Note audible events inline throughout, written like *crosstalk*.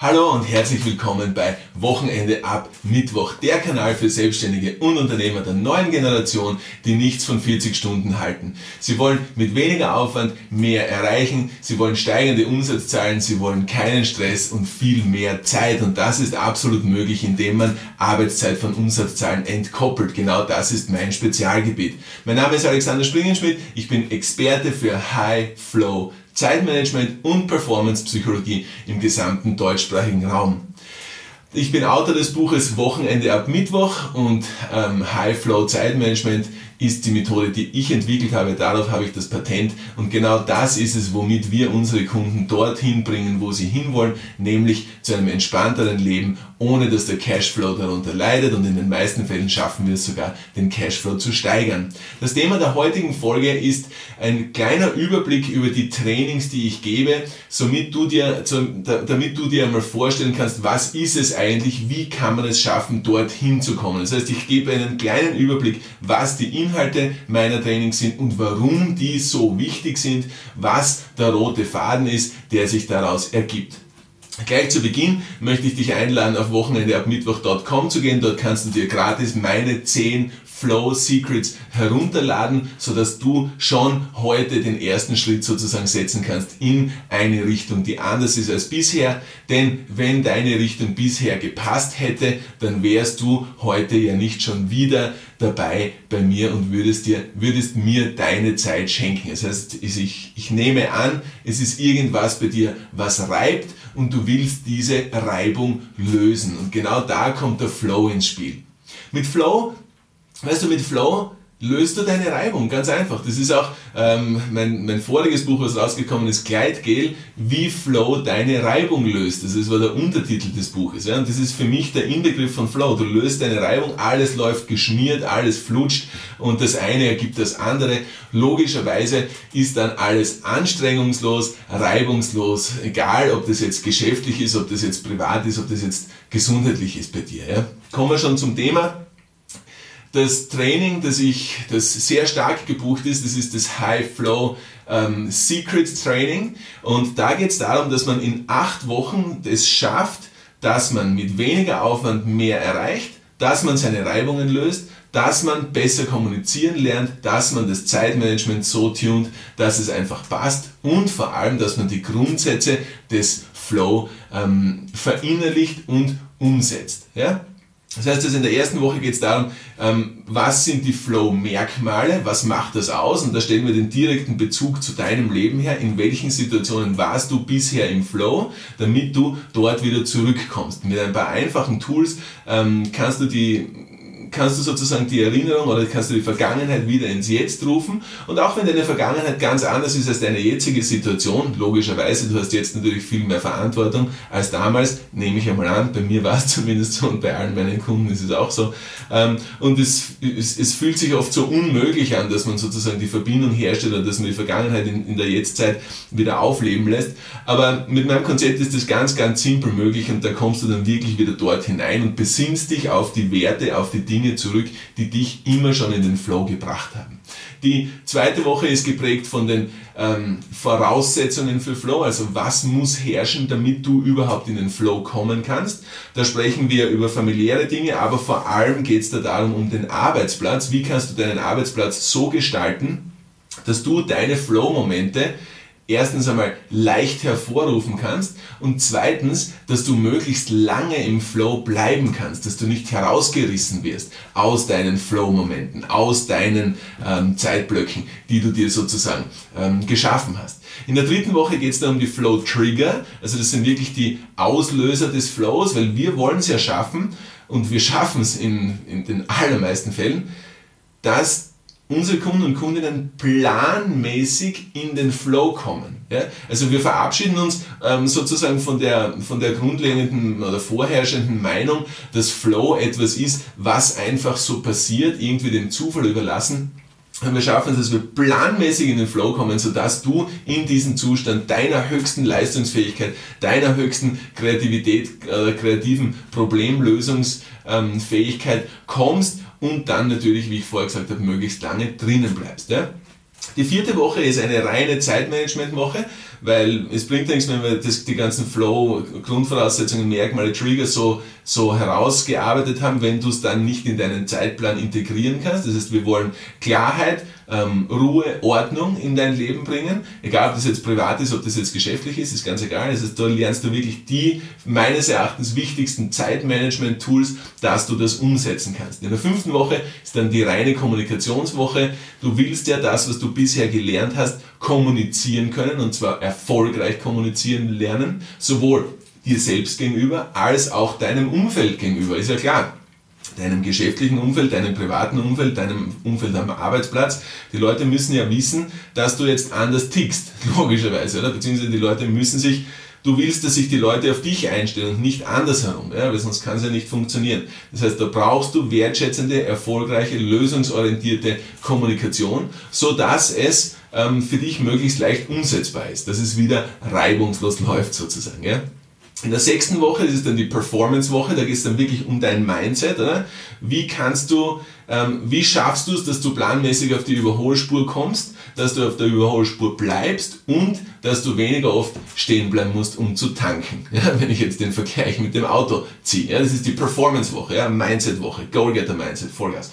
Hallo und herzlich willkommen bei Wochenende ab Mittwoch, der Kanal für Selbstständige und Unternehmer der neuen Generation, die nichts von 40 Stunden halten. Sie wollen mit weniger Aufwand mehr erreichen, sie wollen steigende Umsatzzahlen, sie wollen keinen Stress und viel mehr Zeit und das ist absolut möglich, indem man Arbeitszeit von Umsatzzahlen entkoppelt. Genau das ist mein Spezialgebiet. Mein Name ist Alexander Springenschmidt, ich bin Experte für High Flow Zeitmanagement und Performance-Psychologie im gesamten deutschsprachigen Raum. Ich bin Autor des Buches Wochenende ab Mittwoch und ähm, High Flow Zeitmanagement ist die Methode, die ich entwickelt habe. Darauf habe ich das Patent und genau das ist es, womit wir unsere Kunden dorthin bringen, wo sie hinwollen, nämlich zu einem entspannteren Leben, ohne dass der Cashflow darunter leidet und in den meisten Fällen schaffen wir es sogar, den Cashflow zu steigern. Das Thema der heutigen Folge ist ein kleiner Überblick über die Trainings, die ich gebe, somit du dir, damit du dir einmal vorstellen kannst, was ist es eigentlich, wie kann man es schaffen, dorthin zu kommen. Das heißt, ich gebe einen kleinen Überblick, was die Inhalte meiner Trainings sind und warum die so wichtig sind, was der rote Faden ist, der sich daraus ergibt. Gleich zu Beginn möchte ich dich einladen, auf wochenendeabmittwoch.com zu gehen. Dort kannst du dir gratis meine 10 Flow Secrets herunterladen, sodass du schon heute den ersten Schritt sozusagen setzen kannst in eine Richtung, die anders ist als bisher. Denn wenn deine Richtung bisher gepasst hätte, dann wärst du heute ja nicht schon wieder dabei bei mir und würdest dir, würdest mir deine Zeit schenken. Das heißt, ich, ich nehme an, es ist irgendwas bei dir, was reibt und du willst diese Reibung lösen. Und genau da kommt der Flow ins Spiel. Mit Flow Weißt du, mit Flow löst du deine Reibung, ganz einfach. Das ist auch ähm, mein, mein voriges Buch, was rausgekommen ist, Gleitgel, wie Flow deine Reibung löst. Das war der Untertitel des Buches. Ja? Und das ist für mich der Inbegriff von Flow. Du löst deine Reibung, alles läuft geschmiert, alles flutscht und das eine ergibt das andere. Logischerweise ist dann alles anstrengungslos, reibungslos, egal ob das jetzt geschäftlich ist, ob das jetzt privat ist, ob das jetzt gesundheitlich ist bei dir. Ja? Kommen wir schon zum Thema das Training, das ich, das sehr stark gebucht ist, das ist das High Flow ähm, Secret Training. Und da geht es darum, dass man in acht Wochen es schafft, dass man mit weniger Aufwand mehr erreicht, dass man seine Reibungen löst, dass man besser kommunizieren lernt, dass man das Zeitmanagement so tunt, dass es einfach passt und vor allem, dass man die Grundsätze des Flow ähm, verinnerlicht und umsetzt. Ja? Das heißt, also in der ersten Woche geht es darum, ähm, was sind die Flow-Merkmale, was macht das aus? Und da stellen wir den direkten Bezug zu deinem Leben her. In welchen Situationen warst du bisher im Flow, damit du dort wieder zurückkommst? Mit ein paar einfachen Tools ähm, kannst du die kannst du sozusagen die Erinnerung oder kannst du die Vergangenheit wieder ins Jetzt rufen. Und auch wenn deine Vergangenheit ganz anders ist als deine jetzige Situation, logischerweise, du hast jetzt natürlich viel mehr Verantwortung als damals, nehme ich einmal an, bei mir war es *laughs* zumindest so und bei allen meinen Kunden ist es auch so. Ähm, und es, es, es fühlt sich oft so unmöglich an, dass man sozusagen die Verbindung herstellt oder dass man die Vergangenheit in, in der Jetztzeit wieder aufleben lässt. Aber mit meinem Konzept ist das ganz, ganz simpel möglich und da kommst du dann wirklich wieder dort hinein und besinnst dich auf die Werte, auf die Dinge, Dinge zurück, die dich immer schon in den Flow gebracht haben. Die zweite Woche ist geprägt von den ähm, Voraussetzungen für Flow, also was muss herrschen, damit du überhaupt in den Flow kommen kannst. Da sprechen wir über familiäre Dinge, aber vor allem geht es da darum um den Arbeitsplatz. Wie kannst du deinen Arbeitsplatz so gestalten, dass du deine Flow-Momente erstens einmal leicht hervorrufen kannst und zweitens, dass du möglichst lange im Flow bleiben kannst, dass du nicht herausgerissen wirst aus deinen Flow-Momenten, aus deinen ähm, Zeitblöcken, die du dir sozusagen ähm, geschaffen hast. In der dritten Woche geht es dann um die Flow-Trigger, also das sind wirklich die Auslöser des Flows, weil wir wollen es ja schaffen und wir schaffen es in, in den allermeisten Fällen, dass unsere Kunden und Kundinnen planmäßig in den Flow kommen. Ja? Also wir verabschieden uns ähm, sozusagen von der, von der grundlegenden oder vorherrschenden Meinung, dass Flow etwas ist, was einfach so passiert, irgendwie dem Zufall überlassen. Wir schaffen es, dass wir planmäßig in den Flow kommen, sodass du in diesen Zustand deiner höchsten Leistungsfähigkeit, deiner höchsten Kreativität, äh, kreativen Problemlösungsfähigkeit kommst und dann natürlich, wie ich vorher gesagt habe, möglichst lange drinnen bleibst. Ja? Die vierte Woche ist eine reine Zeitmanagement-Woche, weil es bringt nichts, wenn wir das, die ganzen Flow, Grundvoraussetzungen, Merkmale, Trigger so, so herausgearbeitet haben, wenn du es dann nicht in deinen Zeitplan integrieren kannst. Das heißt, wir wollen Klarheit, ähm, Ruhe, Ordnung in dein Leben bringen. Egal, ob das jetzt privat ist, ob das jetzt geschäftlich ist, ist ganz egal. Heißt, da lernst du wirklich die meines Erachtens wichtigsten Zeitmanagement-Tools, dass du das umsetzen kannst. In der fünften Woche ist dann die reine Kommunikationswoche. Du willst ja das, was du bisher gelernt hast, kommunizieren können und zwar erfolgreich kommunizieren lernen, sowohl dir selbst gegenüber als auch deinem Umfeld gegenüber. Ist ja klar, deinem geschäftlichen Umfeld, deinem privaten Umfeld, deinem Umfeld am Arbeitsplatz. Die Leute müssen ja wissen, dass du jetzt anders tickst, *laughs* logischerweise, oder? Beziehungsweise die Leute müssen sich, du willst, dass sich die Leute auf dich einstellen und nicht andersherum, ja? weil sonst kann es ja nicht funktionieren. Das heißt, da brauchst du wertschätzende, erfolgreiche, lösungsorientierte Kommunikation, so dass es ähm, für dich möglichst leicht umsetzbar ist, dass es wieder reibungslos *laughs* läuft sozusagen. Ja? In der sechsten Woche, das ist dann die Performance-Woche, da geht es dann wirklich um dein Mindset. Oder? Wie kannst du, ähm, wie schaffst du es, dass du planmäßig auf die Überholspur kommst, dass du auf der Überholspur bleibst und dass du weniger oft stehen bleiben musst, um zu tanken. *laughs* Ja, wenn ich jetzt den Vergleich mit dem Auto ziehe. Ja, das ist die Performance-Woche, ja, Mindset-Woche, Goalgetter-Mindset, Vollgas.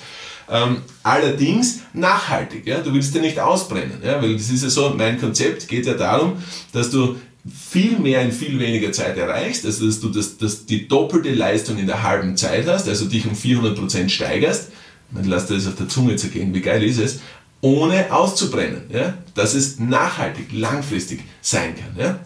Ähm, allerdings nachhaltig. Ja? Du willst ja nicht ausbrennen, ja? weil das ist ja so, mein Konzept geht ja darum, dass du viel mehr in viel weniger Zeit erreichst, also dass du das, das, die doppelte Leistung in der halben Zeit hast, also dich um 400% steigerst, dann lass dir das auf der Zunge zergehen, wie geil ist es, ohne auszubrennen, ja? dass es nachhaltig, langfristig sein kann. Ja?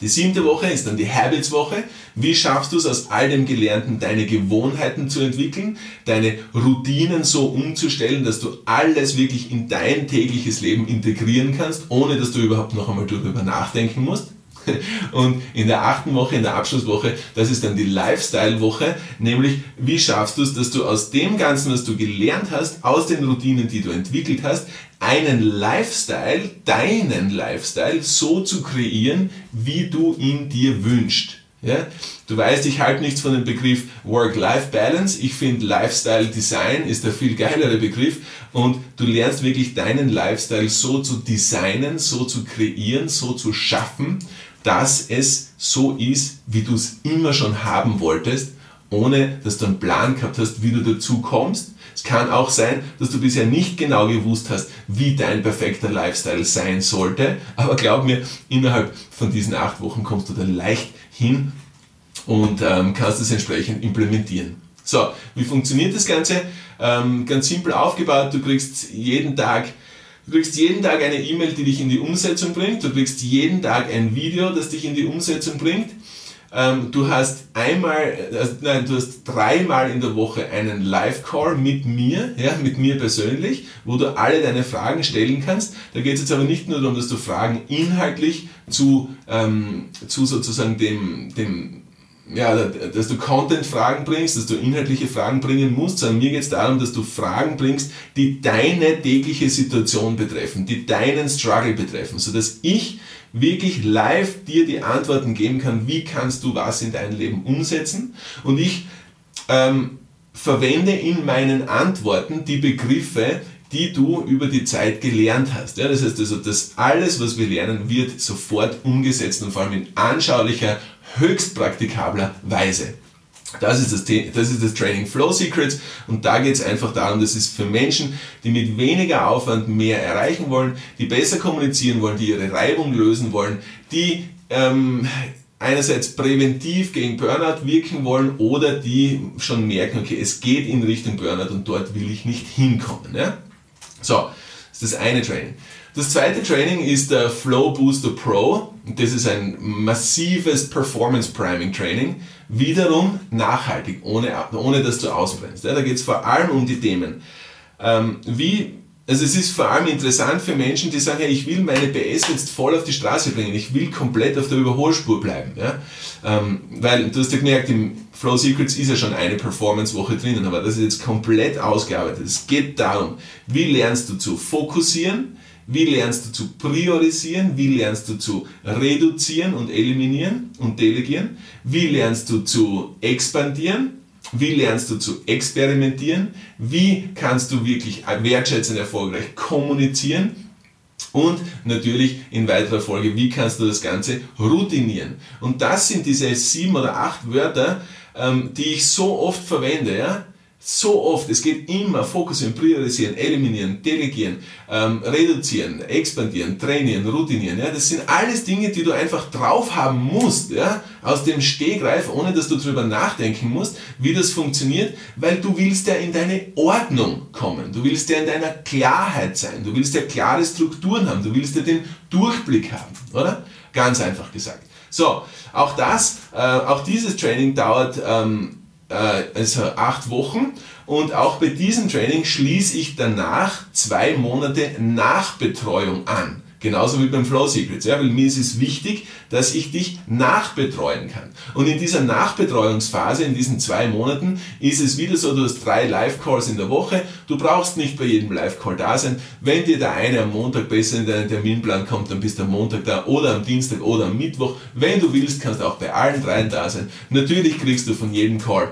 Die siebte Woche ist dann die Habits-Woche. Wie schaffst du es aus all dem Gelernten, deine Gewohnheiten zu entwickeln, deine Routinen so umzustellen, dass du alles wirklich in dein tägliches Leben integrieren kannst, ohne dass du überhaupt noch einmal darüber nachdenken musst? *laughs* Und in der achten Woche, in der Abschlusswoche, das ist dann die Lifestyle-Woche, nämlich wie schaffst du es, dass du aus dem Ganzen, was du gelernt hast, aus den Routinen, die du entwickelt hast, einen Lifestyle, deinen Lifestyle so zu kreieren, wie du ihn dir wünschst. Ja? Du weißt, ich halte nichts von dem Begriff Work-Life-Balance. Ich finde Lifestyle-Design ist der viel geilere Begriff und du lernst wirklich deinen Lifestyle so zu designen, so zu kreieren, so zu schaffen, dass es so ist, wie du es immer schon haben wolltest, ohne dass du einen Plan gehabt hast, wie du dazu kommst. Es kann auch sein, dass du bisher nicht genau gewusst hast, wie dein perfekter Lifestyle sein sollte, aber glaub mir, innerhalb von diesen acht Wochen kommst du da leicht hin und ähm, kannst es entsprechend implementieren. So, wie funktioniert das Ganze? Ähm, ganz simpel aufgebaut, du kriegst jeden Tag Du kriegst jeden Tag eine E-Mail, die dich in die Umsetzung bringt. Du kriegst jeden Tag ein Video, das dich in die Umsetzung bringt. Ähm, du hast einmal, also, nein, du hast dreimal in der Woche einen Live-Call mit mir, ja, mit mir persönlich, wo du alle deine Fragen stellen kannst. Da geht es jetzt aber nicht nur darum, dass du Fragen inhaltlich zu, ähm, zu sozusagen dem, dem ja, dass du Content-Fragen bringst, dass du inhaltliche Fragen bringen musst, sondern mir geht es darum, dass du Fragen bringst, die deine tägliche Situation betreffen, die deinen Struggle betreffen, sodass ich wirklich live dir die Antworten geben kann, wie kannst du was in dein Leben umsetzen. Und ich ähm, verwende in meinen Antworten die Begriffe, die du über die Zeit gelernt hast. Ja, das heißt also, dass alles, was wir lernen, wird sofort umgesetzt und vor allem in anschaulicher, höchst praktikabler Weise. Das ist das, das ist das Training Flow Secrets und da geht es einfach darum, das ist für Menschen, die mit weniger Aufwand mehr erreichen wollen, die besser kommunizieren wollen, die ihre Reibung lösen wollen, die ähm, einerseits präventiv gegen Burnout wirken wollen oder die schon merken, okay, es geht in Richtung Burnout und dort will ich nicht hinkommen. Ja? So, das ist das eine Training. Das zweite Training ist der Flow Booster Pro. Das ist ein massives Performance Priming Training. Wiederum nachhaltig, ohne, ohne dass du ausbrennst. da geht es vor allem um die Themen. Ähm, wie, also es ist vor allem interessant für Menschen, die sagen, ich will meine PS jetzt voll auf die Straße bringen, ich will komplett auf der Überholspur bleiben. Ähm, weil du hast ja gemerkt, im Flow Secrets ist ja schon eine Performance-Woche drinnen, aber das ist jetzt komplett ausgearbeitet. Es geht darum, wie lernst du zu fokussieren, wie lernst du zu priorisieren? Wie lernst du zu reduzieren und eliminieren und delegieren? Wie lernst du zu expandieren? Wie lernst du zu experimentieren? Wie kannst du wirklich wertschätzend erfolgreich kommunizieren? Und natürlich in weiterer Folge, wie kannst du das Ganze routinieren? Und das sind diese sieben oder acht Wörter, ähm, die ich so oft verwende. Ja? So oft, es geht immer fokussieren, priorisieren, eliminieren, delegieren, ähm, reduzieren, expandieren, trainieren, routinieren. Ja? Das sind alles Dinge, die du einfach drauf haben musst, ja? aus dem Stehgreif, ohne dass du darüber nachdenken musst, wie das funktioniert, weil du willst ja in deine Ordnung kommen, du willst ja in deiner Klarheit sein, du willst ja klare Strukturen haben, du willst ja den Durchblick haben, oder? Ganz einfach gesagt. So, auch das, äh, auch dieses Training dauert ähm, äh, also acht Wochen. Und auch bei diesem Training schließe ich danach zwei Monate Nachbetreuung an. Genauso wie beim Flow Secrets, ja, weil mir ist es wichtig, dass ich dich nachbetreuen kann. Und in dieser Nachbetreuungsphase, in diesen zwei Monaten, ist es wieder so, du hast drei Live-Calls in der Woche. Du brauchst nicht bei jedem Live-Call da sein. Wenn dir der eine am Montag besser in deinen Terminplan kommt, dann bist du am Montag da oder am Dienstag oder am Mittwoch. Wenn du willst, kannst du auch bei allen dreien da sein. Natürlich kriegst du von jedem Call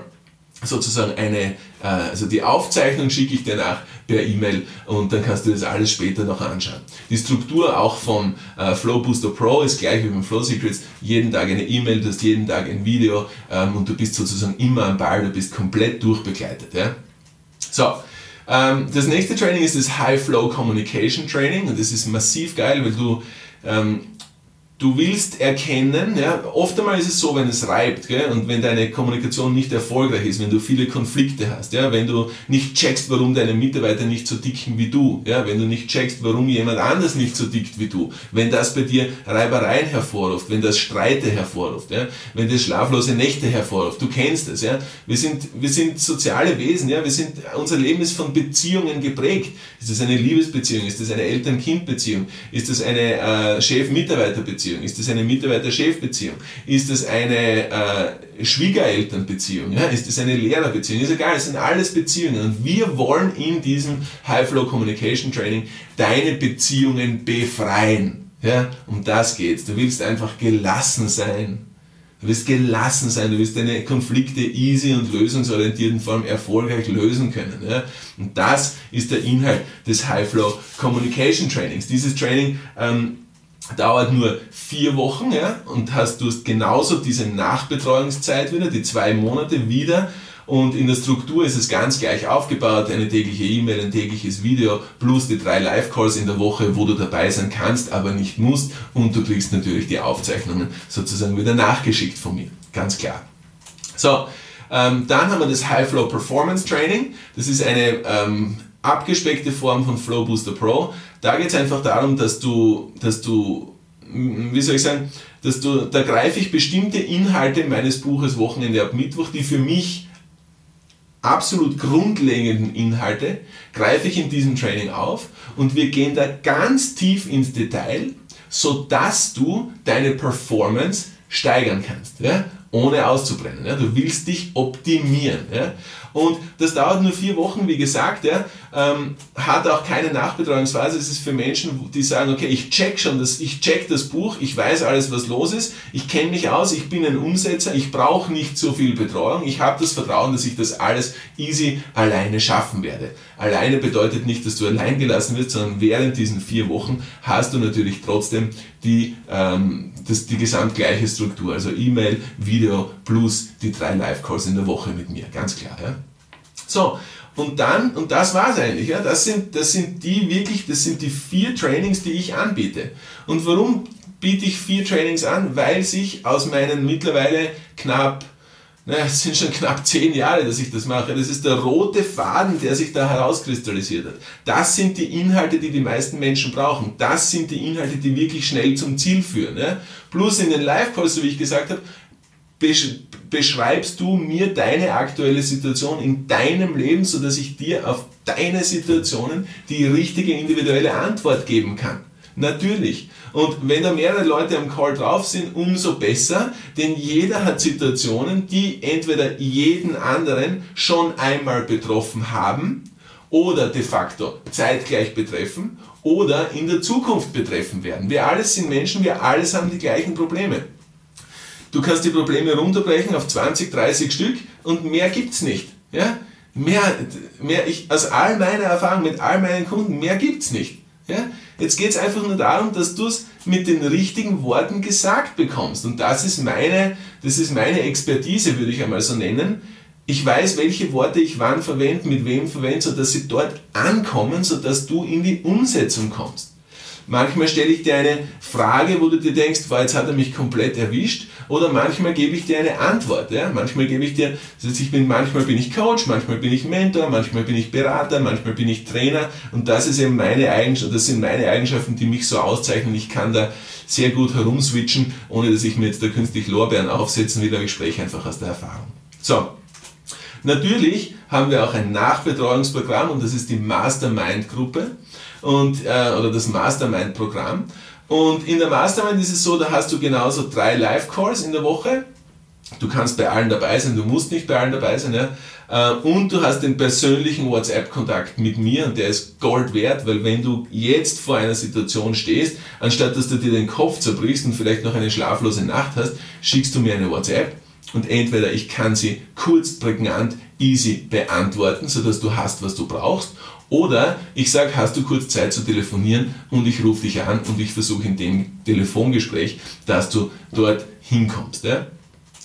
sozusagen eine, äh, also die Aufzeichnung schicke ich dir nach per E-Mail und dann kannst du das alles später noch anschauen. Die Struktur auch vom äh, Flow Booster Pro ist gleich wie beim Flow Secrets. Jeden Tag eine E-Mail, du hast jeden Tag ein Video ähm, und du bist sozusagen immer am Ball, du bist komplett durchbegleitet. Ja? So, ähm, das nächste Training ist das High Flow Communication Training und das ist massiv geil, weil du ähm, du willst erkennen, ja, oft einmal ist es so, wenn es reibt gell, und wenn deine Kommunikation nicht erfolgreich ist, wenn du viele Konflikte hast, ja, wenn du nicht checkst, warum deine Mitarbeiter nicht so dicken wie du, ja, wenn du nicht checkst, warum jemand anders nicht so dickt wie du, wenn das bei dir Reibereien hervorruft, wenn das Streite hervorruft, ja, wenn das schlaflose Nächte hervorruft, du kennst es, ja, wir sind, wir sind soziale Wesen, ja, wir sind, unser Leben ist von Beziehungen geprägt. Ist das eine Liebesbeziehung? Ist das eine Eltern-Kind-Beziehung? Ist das eine äh, Chef-Mitarbeiter-Beziehung? Beziehung? Ist das eine Mitarbeiter-Chef-Beziehung? Ist das eine äh, Schwiegereltern-Beziehung? Ja? Ist das eine Lehrerbeziehung? Ist egal, es sind alles Beziehungen. Und wir wollen in diesem High-Flow Communication Training deine Beziehungen befreien. Ja? Um das geht's. Du willst einfach gelassen sein. Du willst gelassen sein, du willst deine Konflikte easy und lösungsorientierten Form erfolgreich lösen können. Ja? Und das ist der Inhalt des High Flow Communication Trainings. Dieses Training ähm, dauert nur vier Wochen ja, und hast, du hast genauso diese Nachbetreuungszeit wieder, die zwei Monate wieder. Und in der Struktur ist es ganz gleich aufgebaut, eine tägliche E-Mail, ein tägliches Video plus die drei Live-Calls in der Woche, wo du dabei sein kannst, aber nicht musst. Und du kriegst natürlich die Aufzeichnungen sozusagen wieder nachgeschickt von mir. Ganz klar. So, ähm, dann haben wir das High Flow Performance Training. Das ist eine ähm, abgespeckte Form von Flow Booster Pro. Da geht es einfach darum, dass du, dass du, wie soll ich sagen, dass du, da greife ich bestimmte Inhalte meines Buches Wochenende ab Mittwoch, die für mich absolut grundlegenden Inhalte, greife ich in diesem Training auf und wir gehen da ganz tief ins Detail, sodass du deine Performance steigern kannst, ja? ohne auszubrennen. Ja? Du willst dich optimieren. Ja? Und das dauert nur vier Wochen, wie gesagt, ja, ähm, hat auch keine Nachbetreuungsphase. Es ist für Menschen, die sagen, okay, ich check schon das, ich check das Buch, ich weiß alles, was los ist, ich kenne mich aus, ich bin ein Umsetzer, ich brauche nicht so viel Betreuung, ich habe das Vertrauen, dass ich das alles easy alleine schaffen werde. Alleine bedeutet nicht, dass du allein gelassen wirst, sondern während diesen vier Wochen hast du natürlich trotzdem die, ähm, das, die gesamtgleiche Struktur, also E-Mail, Video plus die drei Live-Calls in der Woche mit mir, ganz klar. Ja? So, und dann, und das war es eigentlich, ja, das sind, das sind die wirklich, das sind die vier Trainings, die ich anbiete. Und warum biete ich vier Trainings an? Weil sich aus meinen mittlerweile knapp, naja, es sind schon knapp zehn Jahre, dass ich das mache. Das ist der rote Faden, der sich da herauskristallisiert hat. Das sind die Inhalte, die die meisten Menschen brauchen. Das sind die Inhalte, die wirklich schnell zum Ziel führen. Ja? Plus in den Live-Calls, so wie ich gesagt habe, beschreibst du mir deine aktuelle Situation in deinem Leben, sodass ich dir auf deine Situationen die richtige individuelle Antwort geben kann. Natürlich. Und wenn da mehrere Leute am Call drauf sind, umso besser, denn jeder hat Situationen, die entweder jeden anderen schon einmal betroffen haben oder de facto zeitgleich betreffen oder in der Zukunft betreffen werden. Wir alles sind Menschen, wir alles haben die gleichen Probleme. Du kannst die Probleme runterbrechen auf 20, 30 Stück und mehr gibt es nicht. Ja? Mehr, mehr ich, aus all meiner Erfahrung mit all meinen Kunden, mehr gibt es nicht. Ja? Jetzt geht es einfach nur darum, dass du es mit den richtigen Worten gesagt bekommst. Und das ist meine, das ist meine Expertise, würde ich einmal so nennen. Ich weiß, welche Worte ich wann verwende, mit wem verwende, sodass sie dort ankommen, sodass du in die Umsetzung kommst. Manchmal stelle ich dir eine Frage, wo du dir denkst, boah, jetzt hat er mich komplett erwischt. Oder manchmal gebe ich dir eine Antwort. Ja? Manchmal gebe ich dir, heißt, ich bin, manchmal bin ich Coach, manchmal bin ich Mentor, manchmal bin ich Berater, manchmal bin ich Trainer. Und das ist eben meine Eigenschaft, das sind meine Eigenschaften, die mich so auszeichnen. Ich kann da sehr gut herumswitchen, ohne dass ich mir jetzt da künstlich Lorbeeren aufsetzen will, aber ich spreche einfach aus der Erfahrung. So. Natürlich haben wir auch ein Nachbetreuungsprogramm und das ist die Mastermind-Gruppe und, äh, oder das Mastermind-Programm. Und in der Mastermind ist es so, da hast du genauso drei Live-Calls in der Woche. Du kannst bei allen dabei sein, du musst nicht bei allen dabei sein. Ja? Äh, und du hast den persönlichen WhatsApp-Kontakt mit mir und der ist Gold wert, weil wenn du jetzt vor einer Situation stehst, anstatt dass du dir den Kopf zerbrichst und vielleicht noch eine schlaflose Nacht hast, schickst du mir eine WhatsApp und entweder ich kann sie kurz, prägnant, easy beantworten, sodass du hast, was du brauchst, oder ich sage, hast du kurz Zeit zu telefonieren und ich rufe dich an und ich versuche in dem Telefongespräch, dass du dort hinkommst. Ja?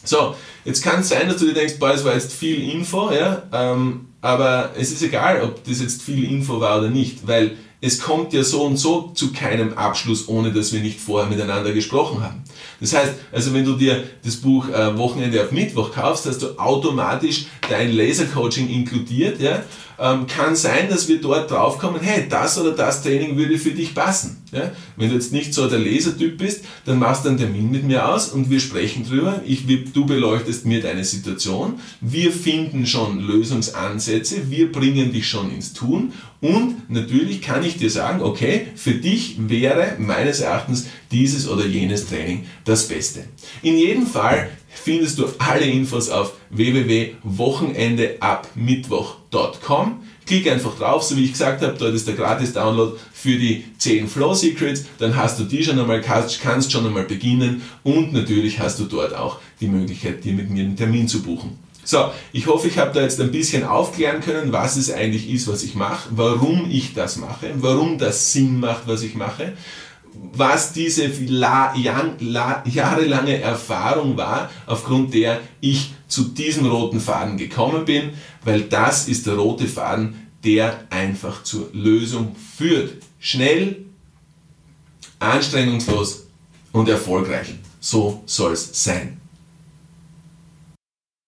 So, jetzt kann es sein, dass du dir denkst, boah, es war jetzt viel Info, ja, ähm, aber es ist egal, ob das jetzt viel Info war oder nicht, weil es kommt ja so und so zu keinem Abschluss, ohne dass wir nicht vorher miteinander gesprochen haben. Das heißt, also wenn du dir das Buch äh, Wochenende auf Mittwoch kaufst, hast du automatisch dein Lasercoaching inkludiert, ja, ähm, kann sein, dass wir dort draufkommen, hey, das oder das Training würde für dich passen. Ja? Wenn du jetzt nicht so der Lesertyp bist, dann machst du einen Termin mit mir aus und wir sprechen drüber. Ich, du beleuchtest mir deine Situation. Wir finden schon Lösungsansätze. Wir bringen dich schon ins Tun. Und natürlich kann ich dir sagen, okay, für dich wäre meines Erachtens dieses oder jenes Training das Beste. In jedem Fall findest du alle Infos auf www.wochenendeabmittwoch.com. Klick einfach drauf, so wie ich gesagt habe, dort ist der Gratis-Download für die 10 Flow Secrets. Dann hast du die schon einmal, kannst schon einmal beginnen und natürlich hast du dort auch die Möglichkeit, dir mit mir einen Termin zu buchen. So, ich hoffe, ich habe da jetzt ein bisschen aufklären können, was es eigentlich ist, was ich mache, warum ich das mache, warum das Sinn macht, was ich mache was diese jahrelange Erfahrung war, aufgrund der ich zu diesem roten Faden gekommen bin, weil das ist der rote Faden, der einfach zur Lösung führt. Schnell, anstrengungslos und erfolgreich. So soll es sein.